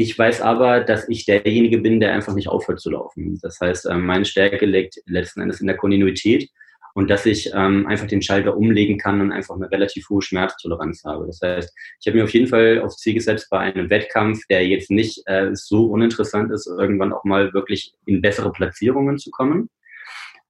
Ich weiß aber, dass ich derjenige bin, der einfach nicht aufhört zu laufen. Das heißt, ähm, meine Stärke liegt letzten Endes in der Kontinuität und dass ich ähm, einfach den Schalter umlegen kann und einfach eine relativ hohe Schmerztoleranz habe. Das heißt, ich habe mir auf jeden Fall aufs Ziel gesetzt, bei einem Wettkampf, der jetzt nicht äh, so uninteressant ist, irgendwann auch mal wirklich in bessere Platzierungen zu kommen.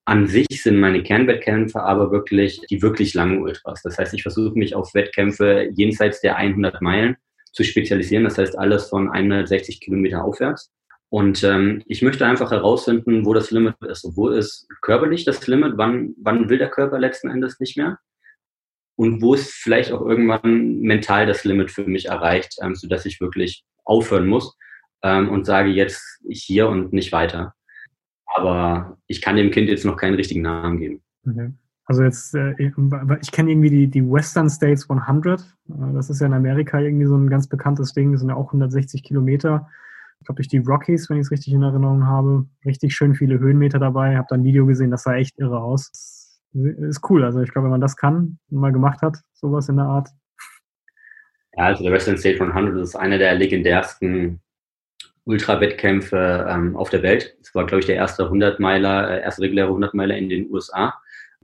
An sich sind meine Kernwettkämpfe aber wirklich die wirklich langen Ultras. Das heißt, ich versuche mich auf Wettkämpfe jenseits der 100 Meilen zu spezialisieren. Das heißt, alles von 160 Kilometer aufwärts. Und ähm, ich möchte einfach herausfinden, wo das Limit ist. Wo ist körperlich das Limit? Wann, wann will der Körper letzten Endes nicht mehr? Und wo ist vielleicht auch irgendwann mental das Limit für mich erreicht, ähm, sodass ich wirklich aufhören muss ähm, und sage jetzt hier und nicht weiter. Aber ich kann dem Kind jetzt noch keinen richtigen Namen geben. Okay. Also jetzt, äh, ich kenne irgendwie die, die Western States 100. Äh, das ist ja in Amerika irgendwie so ein ganz bekanntes Ding. Das sind ja auch 160 Kilometer ich glaube, durch die Rockies, wenn ich es richtig in Erinnerung habe. Richtig schön viele Höhenmeter dabei. Habe da ein Video gesehen, das sah echt irre aus. Ist cool. Also ich glaube, wenn man das kann und mal gemacht hat, sowas in der Art. Ja, also der Western State 100 ist einer der legendärsten Ultra-Wettkämpfe ähm, auf der Welt. Es war, glaube ich, der erste 100-Meiler, äh, erste reguläre 100-Meiler in den USA.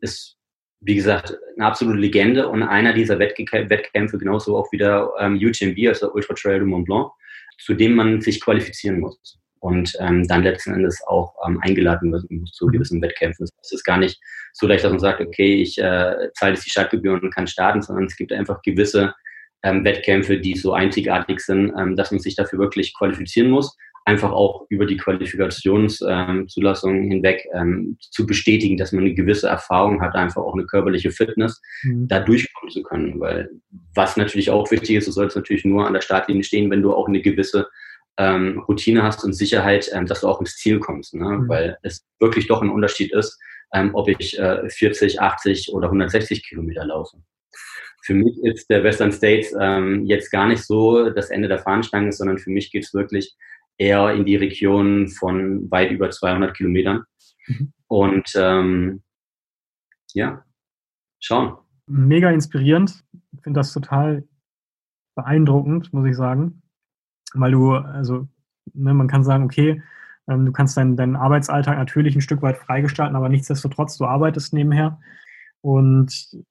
Ist, wie gesagt, eine absolute Legende und einer dieser Wettkämpfe, genauso auch wieder ähm, UTMB, also Ultra Trail du Mont Blanc, zu dem man sich qualifizieren muss und ähm, dann letzten Endes auch ähm, eingeladen wird zu gewissen Wettkämpfen. Es ist gar nicht so leicht, dass man sagt, okay, ich äh, zahle jetzt die Stadtgebühren und kann starten, sondern es gibt einfach gewisse ähm, Wettkämpfe, die so einzigartig sind, ähm, dass man sich dafür wirklich qualifizieren muss. Einfach auch über die Qualifikationszulassung ähm, hinweg ähm, zu bestätigen, dass man eine gewisse Erfahrung hat, einfach auch eine körperliche Fitness, mhm. da durchkommen zu können. Weil was natürlich auch wichtig ist, du sollst natürlich nur an der Startlinie stehen, wenn du auch eine gewisse ähm, Routine hast und Sicherheit, ähm, dass du auch ins Ziel kommst. Ne? Mhm. Weil es wirklich doch ein Unterschied ist, ähm, ob ich äh, 40, 80 oder 160 Kilometer laufe. Für mich ist der Western States ähm, jetzt gar nicht so das Ende der Fahnenstange, sondern für mich geht es wirklich eher in die Region von weit über 200 Kilometern. Mhm. Und ähm, ja, schauen. Mega inspirierend. Ich finde das total beeindruckend, muss ich sagen. Weil du, also, ne, man kann sagen, okay, ähm, du kannst deinen, deinen Arbeitsalltag natürlich ein Stück weit freigestalten, aber nichtsdestotrotz, du arbeitest nebenher. Und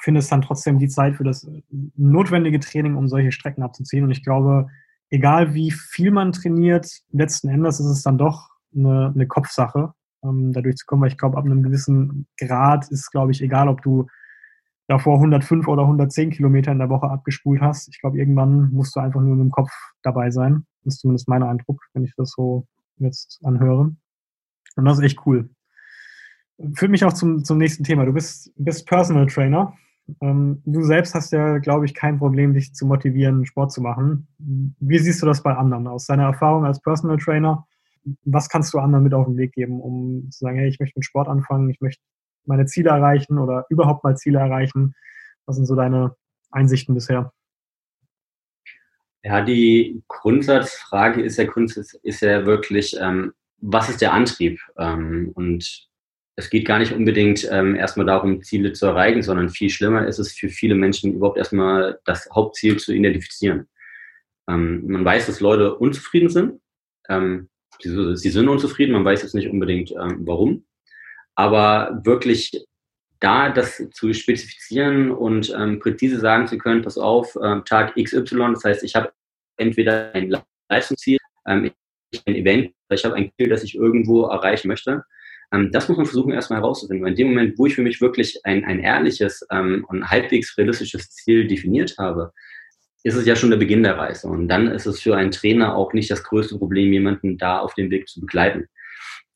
findest dann trotzdem die Zeit für das notwendige Training, um solche Strecken abzuziehen. Und ich glaube, egal wie viel man trainiert, letzten Endes ist es dann doch eine, eine Kopfsache, ähm, dadurch zu kommen, weil ich glaube, ab einem gewissen Grad ist, glaube ich, egal, ob du davor 105 oder 110 Kilometer in der Woche abgespult hast. Ich glaube, irgendwann musst du einfach nur mit dem Kopf dabei sein. Das ist zumindest mein Eindruck, wenn ich das so jetzt anhöre. Und das ist echt cool. Führt mich auch zum, zum nächsten Thema. Du bist, bist Personal Trainer. Ähm, du selbst hast ja, glaube ich, kein Problem, dich zu motivieren, Sport zu machen. Wie siehst du das bei anderen aus deiner Erfahrung als Personal Trainer? Was kannst du anderen mit auf den Weg geben, um zu sagen, hey, ich möchte mit Sport anfangen, ich möchte meine Ziele erreichen oder überhaupt mal Ziele erreichen? Was sind so deine Einsichten bisher? Ja, die Grundsatzfrage ist ja, Grundsatz ist ja wirklich, ähm, was ist der Antrieb? Ähm, und es geht gar nicht unbedingt ähm, erstmal darum, Ziele zu erreichen, sondern viel schlimmer ist es für viele Menschen überhaupt erstmal das Hauptziel zu identifizieren. Ähm, man weiß, dass Leute unzufrieden sind. Ähm, sie, sie, sind unzufrieden, man weiß jetzt nicht unbedingt ähm, warum. Aber wirklich da das zu spezifizieren und ähm, präzise sagen zu können, pass auf, ähm, Tag XY, das heißt, ich habe entweder ein Leistungsziel, ein Event, ich habe ein Ziel, das ich irgendwo erreichen möchte Ähm, das muss man versuchen erstmal herauszufinden. in dem Moment, wo ich für mich wirklich ein, ein ehrliches ähm, und halbwegs realistisches Ziel definiert habe, ist es ja schon der Beginn der Reise. Und dann ist es für einen Trainer auch nicht das größte Problem, jemanden da auf dem Weg zu begleiten.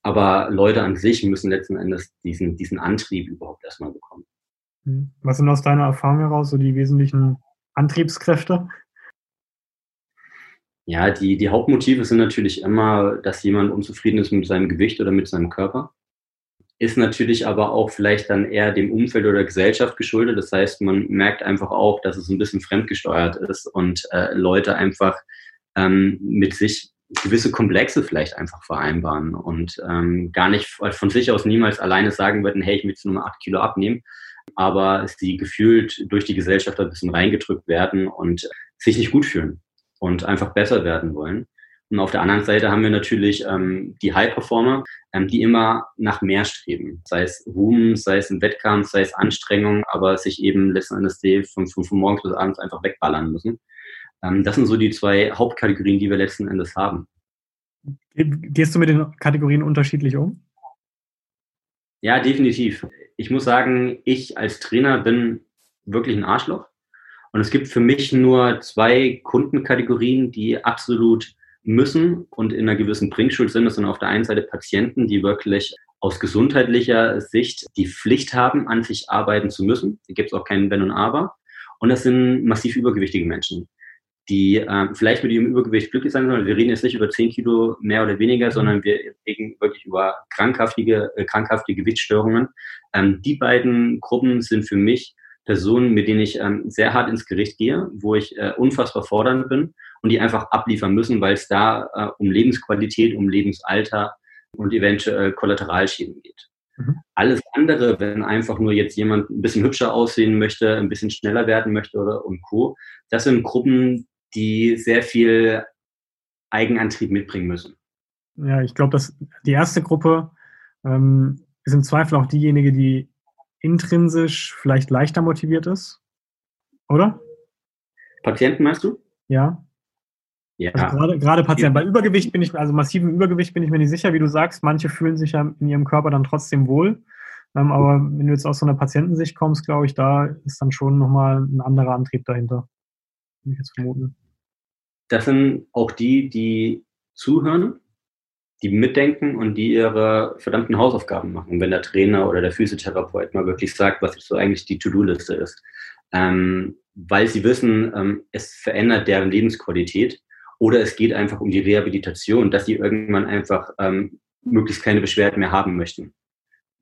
Aber Leute an sich müssen letzten Endes diesen, diesen Antrieb überhaupt erstmal bekommen. Hm. Was sind aus deiner Erfahrung heraus so die wesentlichen Antriebskräfte? Ja, die, die Hauptmotive sind natürlich immer, dass jemand unzufrieden ist mit seinem Gewicht oder mit seinem Körper. Ist natürlich aber auch vielleicht dann eher dem Umfeld oder der Gesellschaft geschuldet. Das heißt, man merkt einfach auch, dass es ein bisschen fremdgesteuert ist und äh, Leute einfach ähm, mit sich gewisse Komplexe vielleicht einfach vereinbaren und ähm, gar nicht von sich aus niemals alleine sagen würden, hey, ich will jetzt nur mal acht Kilo abnehmen, aber sie gefühlt durch die Gesellschaft ein bisschen reingedrückt werden und sich nicht gut fühlen und einfach besser werden wollen. Und auf der anderen Seite haben wir natürlich ähm, die High-Performer, ähm, die immer nach mehr streben. Sei es Ruhm, sei es im Wettkampf, sei es Anstrengung, aber sich eben letzten Endes von, von, von morgens bis abends einfach wegballern müssen. Ähm, das sind so die zwei Hauptkategorien, die wir letzten Endes haben. Gehst du mit den Kategorien unterschiedlich um? Ja, definitiv. Ich muss sagen, ich als Trainer bin wirklich ein Arschloch. Und es gibt für mich nur zwei Kundenkategorien, die absolut müssen und in einer gewissen Bringschuld sind. Das sind auf der einen Seite Patienten, die wirklich aus gesundheitlicher Sicht die Pflicht haben, an sich arbeiten zu müssen. Da gibt es auch keinen Wenn und Aber. Und das sind massiv übergewichtige Menschen die äh, vielleicht mit ihrem Übergewicht glücklich sein sollen. Wir reden jetzt nicht über 10 Kilo mehr oder weniger, sondern wir reden wirklich über krankhaftige, äh, krankhafte Gewichtsstörungen. Ähm, die beiden Gruppen sind für mich Personen, mit denen ich ähm, sehr hart ins Gericht gehe, wo ich äh, unfassbar fordernd bin und die einfach abliefern müssen, weil es da äh, um Lebensqualität, um Lebensalter und eventuell Kollateralschäden geht. Mhm. Alles andere, wenn einfach nur jetzt jemand ein bisschen hübscher aussehen möchte, ein bisschen schneller werden möchte oder und Co., das sind Gruppen, die sehr viel Eigenantrieb mitbringen müssen. Ja, ich glaube, dass die erste Gruppe ähm, ist im Zweifel auch diejenige, die intrinsisch vielleicht leichter motiviert ist, oder? Patienten meinst du? Ja. Ja. Also gerade, gerade Patienten. Bei Übergewicht bin ich, also massivem Übergewicht bin ich mir nicht sicher, wie du sagst. Manche fühlen sich ja in ihrem Körper dann trotzdem wohl. Ähm, aber wenn du jetzt aus so einer Patientensicht kommst, glaube ich, da ist dann schon nochmal ein anderer Antrieb dahinter. Würde ich jetzt vermuten das sind auch die, die zuhören, die mitdenken und die ihre verdammten Hausaufgaben machen, wenn der Trainer oder der Physiotherapeut mal wirklich sagt, was so eigentlich die To-Do-Liste ist. Ähm, weil sie wissen, ähm, es verändert deren Lebensqualität oder es geht einfach um die Rehabilitation, dass sie irgendwann einfach ähm, möglichst keine Beschwerden mehr haben möchten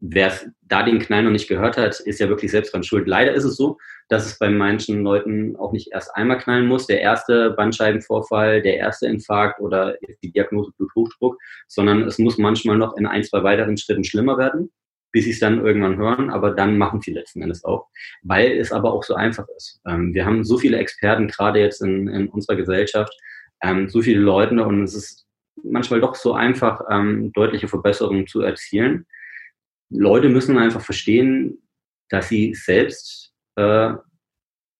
wer da den Knall noch nicht gehört hat, ist ja wirklich selbst dran schuld. Leider ist es so, dass es bei manchen Leuten auch nicht erst einmal knallen muss, der erste Bandscheibenvorfall, der erste Infarkt oder die Diagnose Bluthochdruck, sondern es muss manchmal noch in ein, zwei weiteren Schritten schlimmer werden, bis sie es dann irgendwann hören, aber dann machen sie letzten Endes auch, weil es aber auch so einfach ist. Ähm, wir haben so viele Experten, gerade jetzt in, in unserer Gesellschaft, ähm, so viele Leute und es ist manchmal doch so einfach, ähm, deutliche Verbesserungen zu erzielen. Leute müssen einfach verstehen, dass sie selbst äh,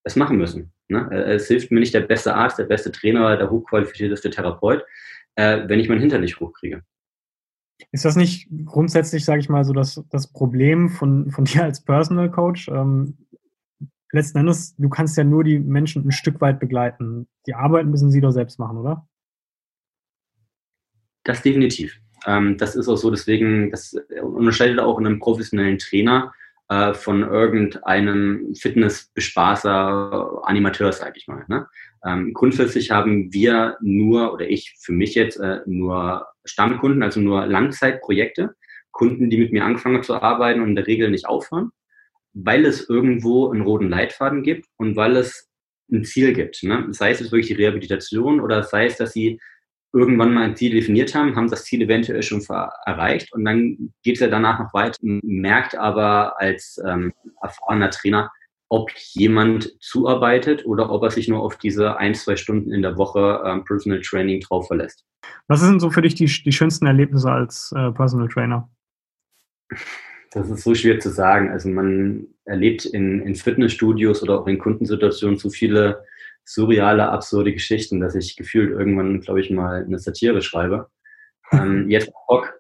es machen müssen. Ne? Äh, es hilft mir nicht der beste Arzt, der beste Trainer, der hochqualifizierteste Therapeut, äh, wenn ich mein Hintern nicht hochkriege. Ist das nicht grundsätzlich, sage ich mal, so das, das Problem von, von dir als Personal Coach? Ähm, letzten Endes, du kannst ja nur die Menschen ein Stück weit begleiten. Die Arbeit müssen sie doch selbst machen, oder? Das definitiv. Ähm, das ist auch so, deswegen, das unterscheidet auch einen professionellen Trainer äh, von irgendeinem Fitnessbespaßer, Animateur, sage ich mal. Ne? Ähm, grundsätzlich haben wir nur, oder ich für mich jetzt, äh, nur Stammkunden, also nur Langzeitprojekte, Kunden, die mit mir anfangen zu arbeiten und in der Regel nicht aufhören, weil es irgendwo einen roten Leitfaden gibt und weil es ein Ziel gibt. Ne? Sei es wirklich die Rehabilitation oder sei es, dass sie irgendwann mal ein Ziel definiert haben, haben das Ziel eventuell schon erreicht und dann geht es ja danach noch weiter, merkt aber als ähm, erfahrener Trainer, ob jemand zuarbeitet oder ob er sich nur auf diese ein, zwei Stunden in der Woche ähm, Personal Training drauf verlässt. Was sind so für dich die, die schönsten Erlebnisse als äh, Personal Trainer? Das ist so schwer zu sagen. Also man erlebt in, in Fitnessstudios oder auch in Kundensituationen so viele surreale, absurde Geschichten, dass ich gefühlt irgendwann, glaube ich, mal eine Satire schreibe. ähm, jetzt Bock.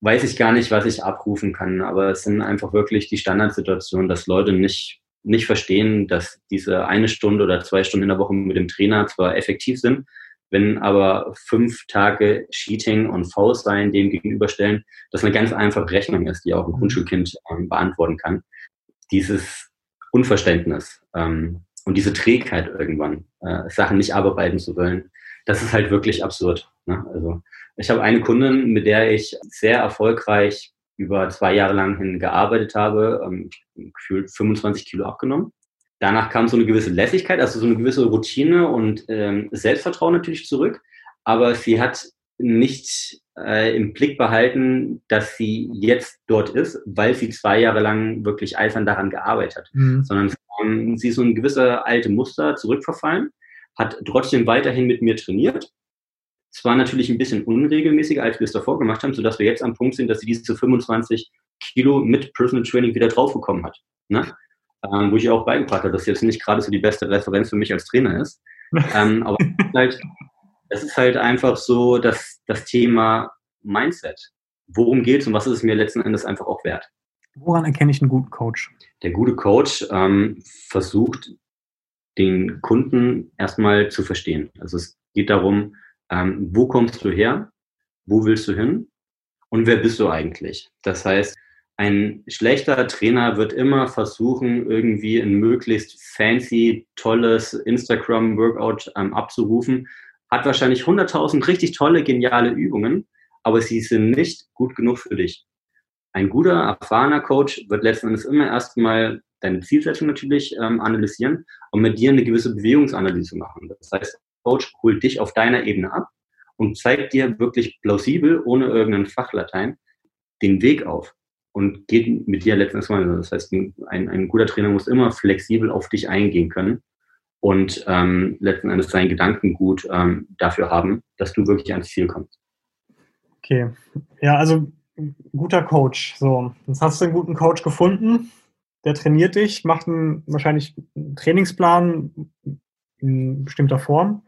weiß ich gar nicht, was ich abrufen kann. Aber es sind einfach wirklich die Standardsituationen, dass Leute nicht, nicht verstehen, dass diese eine Stunde oder zwei Stunden in der Woche mit dem Trainer zwar effektiv sind, wenn aber fünf Tage Cheating und Faust sein dem gegenüberstellen, das eine ganz einfache Rechnung ist, die auch ein mhm. Grundschulkind ähm, beantworten kann. Dieses Unverständnis ähm, und diese Trägheit irgendwann, äh, Sachen nicht abarbeiten zu wollen, das ist halt wirklich absurd. Ne? Also ich habe eine Kundin, mit der ich sehr erfolgreich über zwei Jahre lang hin gearbeitet habe, ähm, gefühlt 25 Kilo abgenommen. Danach kam so eine gewisse Lässigkeit, also so eine gewisse Routine und ähm, Selbstvertrauen natürlich zurück. Aber sie hat nicht äh, im Blick behalten, dass sie jetzt dort ist, weil sie zwei Jahre lang wirklich eisern daran gearbeitet hat, mhm. sondern ähm, sie ist so ein gewisser alte Muster zurückverfallen, hat trotzdem weiterhin mit mir trainiert. Zwar natürlich ein bisschen unregelmäßiger, als wir es davor gemacht haben, sodass wir jetzt am Punkt sind, dass sie diese 25 Kilo mit Personal Training wieder draufbekommen hat. Ne? Ähm, wo ich auch beigebracht habe, dass jetzt nicht gerade so die beste Referenz für mich als Trainer ist. ähm, aber halt, es ist halt einfach so, dass das Thema Mindset, worum geht es und was ist es mir letzten Endes einfach auch wert. Woran erkenne ich einen guten Coach? Der gute Coach ähm, versucht, den Kunden erstmal zu verstehen. Also es geht darum, ähm, wo kommst du her, wo willst du hin und wer bist du eigentlich? Das heißt, ein schlechter Trainer wird immer versuchen, irgendwie ein möglichst fancy, tolles Instagram-Workout ähm, abzurufen, hat wahrscheinlich 100.000 richtig tolle, geniale Übungen, aber sie sind nicht gut genug für dich. Ein guter, erfahrener Coach wird letzten Endes immer erstmal deine Zielsetzung natürlich ähm, analysieren und mit dir eine gewisse Bewegungsanalyse machen. Das heißt, Coach holt dich auf deiner Ebene ab und zeigt dir wirklich plausibel, ohne irgendeinen Fachlatein, den Weg auf und geht mit dir letztens mal. Das heißt, ein, ein guter Trainer muss immer flexibel auf dich eingehen können und ähm, letzten Endes seinen Gedankengut ähm, dafür haben, dass du wirklich ans Ziel kommst. Okay, ja, also guter Coach. So, jetzt hast du einen guten Coach gefunden, der trainiert dich, macht einen, wahrscheinlich einen Trainingsplan in bestimmter Form.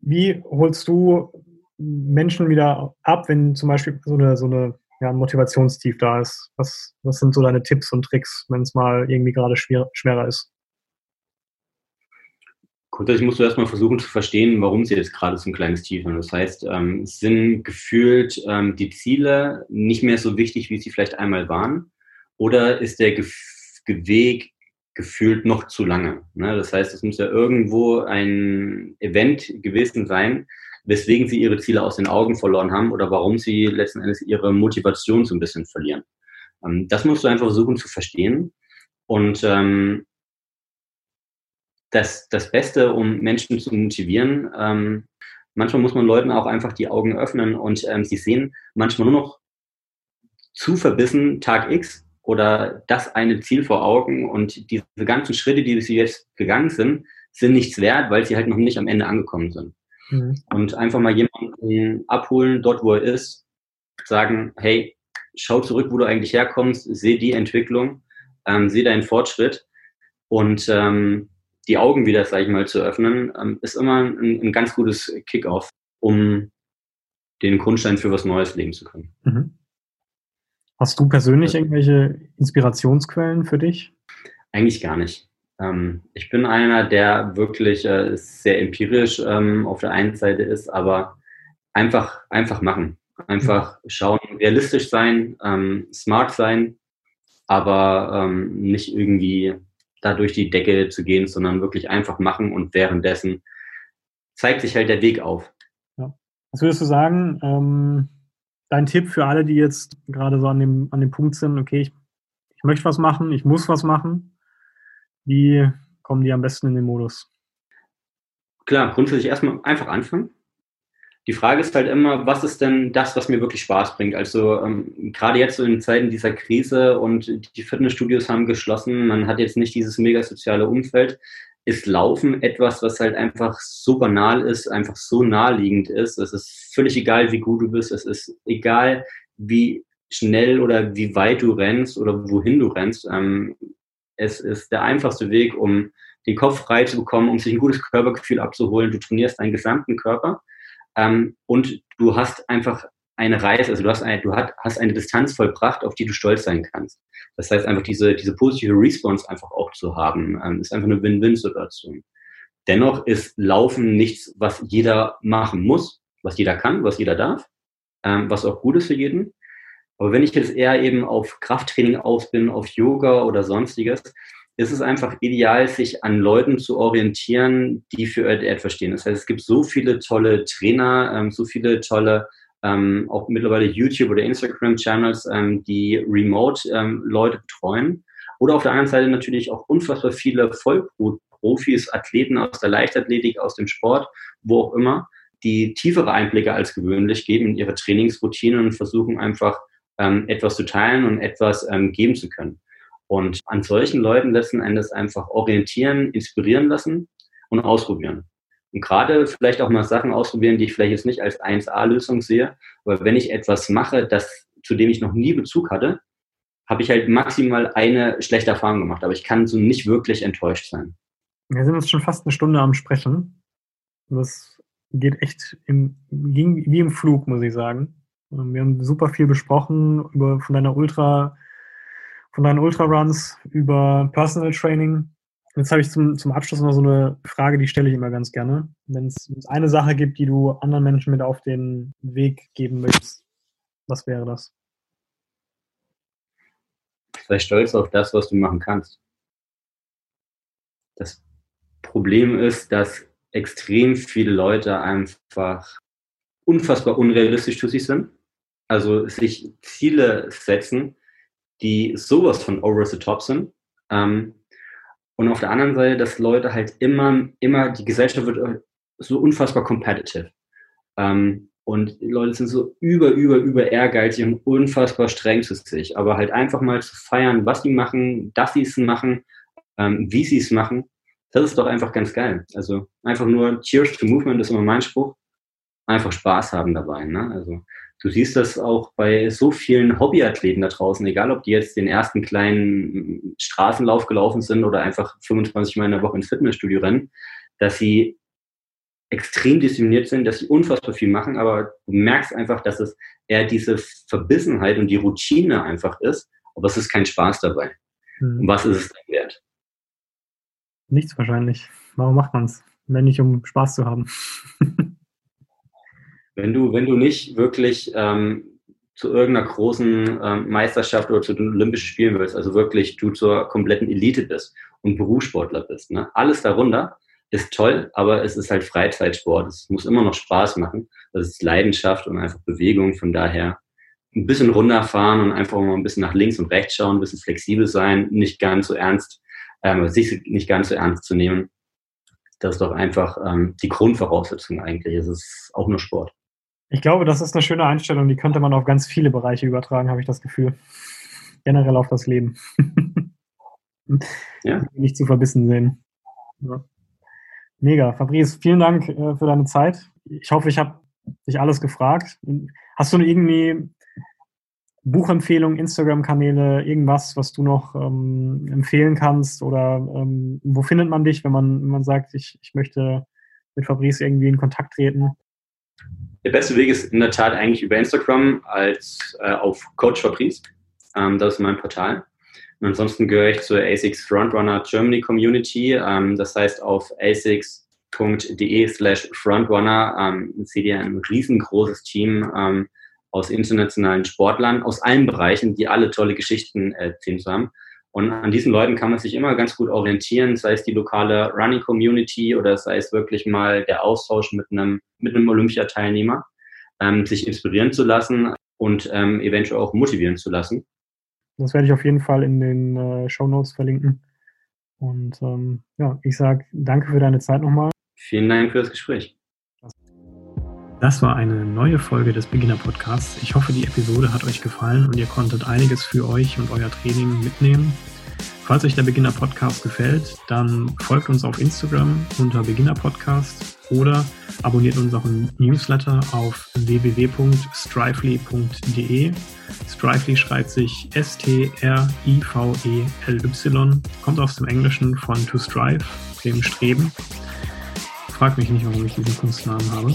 Wie holst du Menschen wieder ab, wenn zum Beispiel so eine, so eine ja, Motivationstief da ist. Was, was sind so deine Tipps und Tricks, wenn es mal irgendwie gerade schwer, schwerer ist? Grundsätzlich musst du erstmal versuchen zu verstehen, warum sie jetzt gerade so ein kleines Tief haben. Das heißt, ähm, sind gefühlt ähm, die Ziele nicht mehr so wichtig, wie sie vielleicht einmal waren? Oder ist der Ge Weg gefühlt noch zu lange? Ne? Das heißt, es muss ja irgendwo ein Event gewesen sein, weswegen sie ihre Ziele aus den Augen verloren haben oder warum sie letzten Endes ihre Motivation so ein bisschen verlieren. Ähm, das musst du einfach versuchen zu verstehen. Und ähm, das, das Beste, um Menschen zu motivieren, ähm, manchmal muss man Leuten auch einfach die Augen öffnen und ähm, sie sehen manchmal nur noch zu verbissen Tag X oder das eine Ziel vor Augen und diese ganzen Schritte, die sie jetzt gegangen sind, sind nichts wert, weil sie halt noch nicht am Ende angekommen sind. Mhm. Und einfach mal jemanden abholen, dort wo er ist, sagen, hey, schau zurück, wo du eigentlich herkommst, seh die Entwicklung, ähm, seh deinen Fortschritt und ähm, die Augen wieder, sag ich mal, zu öffnen, ähm, ist immer ein, ein ganz gutes Kick-off, um den Grundstein für was Neues legen zu können. Mhm. Hast du persönlich irgendwelche Inspirationsquellen für dich? Eigentlich gar nicht. Ähm, ich bin einer, der wirklich äh, sehr empirisch ähm, auf der einen Seite ist, aber einfach, einfach machen. Einfach schauen, realistisch sein, ähm, smart sein, aber ähm, nicht irgendwie da durch die Decke zu gehen, sondern wirklich einfach machen und währenddessen zeigt sich halt der Weg auf. Ja. Was würdest du sagen, ähm, dein Tipp für alle, die jetzt gerade so an dem, an dem Punkt sind, okay, ich, ich möchte was machen, ich muss was machen, wie kommen die am besten in den Modus? Klar, grundsätzlich erstmal einfach anfangen. Die Frage ist halt immer, was ist denn das, was mir wirklich Spaß bringt? Also ähm, gerade jetzt so in Zeiten dieser Krise und die Fitnessstudios haben geschlossen, man hat jetzt nicht dieses mega soziale Umfeld, ist Laufen etwas, was halt einfach so banal ist, einfach so naheliegend ist. Es ist völlig egal, wie gut du bist. Es ist egal, wie schnell oder wie weit du rennst oder wohin du rennst. Ähm, es ist der einfachste Weg, um den Kopf frei zu bekommen, um sich ein gutes Körpergefühl abzuholen. Du trainierst deinen gesamten Körper ähm, und du hast einfach eine Reise, also du hast eine, du hast eine Distanz vollbracht, auf die du stolz sein kannst. Das heißt einfach diese, diese positive Response einfach auch zu haben, ähm, ist einfach eine Win-Win-Situation. Dennoch ist Laufen nichts, was jeder machen muss, was jeder kann, was jeder darf, ähm, was auch gut ist für jeden. Aber wenn ich jetzt eher eben auf Krafttraining aus bin, auf Yoga oder sonstiges, ist es einfach ideal, sich an Leuten zu orientieren, die für etwas stehen. Das heißt, es gibt so viele tolle Trainer, ähm, so viele tolle ähm, auch mittlerweile YouTube oder Instagram-Channels, ähm, die remote ähm, Leute betreuen. Oder auf der anderen Seite natürlich auch unfassbar viele Vollprofis, Athleten aus der Leichtathletik, aus dem Sport, wo auch immer, die tiefere Einblicke als gewöhnlich geben in ihre Trainingsroutinen und versuchen einfach ähm, etwas zu teilen und etwas ähm, geben zu können. Und an solchen Leuten letzten Endes einfach orientieren, inspirieren lassen und ausprobieren. Und gerade vielleicht auch mal Sachen ausprobieren, die ich vielleicht jetzt nicht als 1A-Lösung sehe. Aber wenn ich etwas mache, das, zu dem ich noch nie Bezug hatte, habe ich halt maximal eine schlechte Erfahrung gemacht. Aber ich kann so nicht wirklich enttäuscht sein. Wir sind jetzt schon fast eine Stunde am Sprechen. Das geht echt im, ging wie im Flug, muss ich sagen. Wir haben super viel besprochen über von deiner Ultra, von deinen Ultra-Runs, über Personal Training, Jetzt habe ich zum, zum Abschluss noch so eine Frage, die stelle ich immer ganz gerne. Wenn es eine Sache gibt, die du anderen Menschen mit auf den Weg geben möchtest, was wäre das? Sei stolz auf das, was du machen kannst. Das Problem ist, dass extrem viele Leute einfach unfassbar unrealistisch zu sich sind. Also sich Ziele setzen, die sowas von over the top sind. Ähm, und auf der anderen Seite, dass Leute halt immer, immer, die Gesellschaft wird so unfassbar competitive. Ähm, und die Leute sind so über, über, über ehrgeizig und unfassbar streng zu sich. Aber halt einfach mal zu feiern, was sie machen, dass sie es machen, ähm, wie sie es machen, das ist doch einfach ganz geil. Also einfach nur Cheers to Movement ist immer mein Spruch. Einfach Spaß haben dabei. Ne? Also du siehst das auch bei so vielen Hobbyathleten da draußen, egal ob die jetzt den ersten kleinen Straßenlauf gelaufen sind oder einfach 25 Mal in der Woche ins Fitnessstudio rennen, dass sie extrem diszipliniert sind, dass sie unfassbar viel machen, aber du merkst einfach, dass es eher diese Verbissenheit und die Routine einfach ist, aber es ist kein Spaß dabei. Hm. Und was ist es denn wert? Nichts wahrscheinlich. Warum macht man es? Wenn nicht, um Spaß zu haben. Wenn du, wenn du nicht wirklich ähm, zu irgendeiner großen ähm, Meisterschaft oder zu den Olympischen Spielen willst, also wirklich du zur kompletten Elite bist und Berufssportler bist, ne? alles darunter ist toll, aber es ist halt Freizeitsport. Es muss immer noch Spaß machen. Das ist Leidenschaft und einfach Bewegung. Von daher ein bisschen runterfahren und einfach mal ein bisschen nach links und rechts schauen, ein bisschen flexibel sein, nicht ganz so ernst, ähm, sich nicht ganz so ernst zu nehmen. Das ist doch einfach ähm, die Grundvoraussetzung eigentlich. Es ist auch nur Sport. Ich glaube, das ist eine schöne Einstellung, die könnte man auf ganz viele Bereiche übertragen, habe ich das Gefühl. Generell auf das Leben. ja. Nicht zu verbissen sehen. Ja. Mega. Fabrice, vielen Dank äh, für deine Zeit. Ich hoffe, ich habe dich alles gefragt. Hast du irgendwie Buchempfehlungen, Instagram-Kanäle, irgendwas, was du noch ähm, empfehlen kannst? Oder ähm, wo findet man dich, wenn man, wenn man sagt, ich, ich möchte mit Fabrice irgendwie in Kontakt treten? Der beste Weg ist in der Tat eigentlich über Instagram als äh, auf Coach Fabrice. Ähm, das ist mein Portal. Und ansonsten gehöre ich zur ASICS Frontrunner Germany Community. Ähm, das heißt, auf asics.de slash frontrunner ähm, seht ihr ein riesengroßes Team ähm, aus internationalen Sportlern, aus allen Bereichen, die alle tolle Geschichten erzählen zu haben. Und an diesen Leuten kann man sich immer ganz gut orientieren, sei es die lokale Running Community oder sei es wirklich mal der Austausch mit einem, mit einem Olympiateilnehmer, ähm, sich inspirieren zu lassen und ähm, eventuell auch motivieren zu lassen. Das werde ich auf jeden Fall in den äh, Show Notes verlinken. Und ähm, ja, ich sage danke für deine Zeit nochmal. Vielen Dank für das Gespräch. Das war eine neue Folge des Beginner Podcasts. Ich hoffe, die Episode hat euch gefallen und ihr konntet einiges für euch und euer Training mitnehmen. Falls euch der Beginner Podcast gefällt, dann folgt uns auf Instagram unter Beginner Podcast oder abonniert unseren Newsletter auf www.strively.de. Strively schreibt sich S-T-R-I-V-E-L-Y, kommt aus dem Englischen von to strive, dem Streben. Frag mich nicht, warum ich diesen Kunstnamen habe.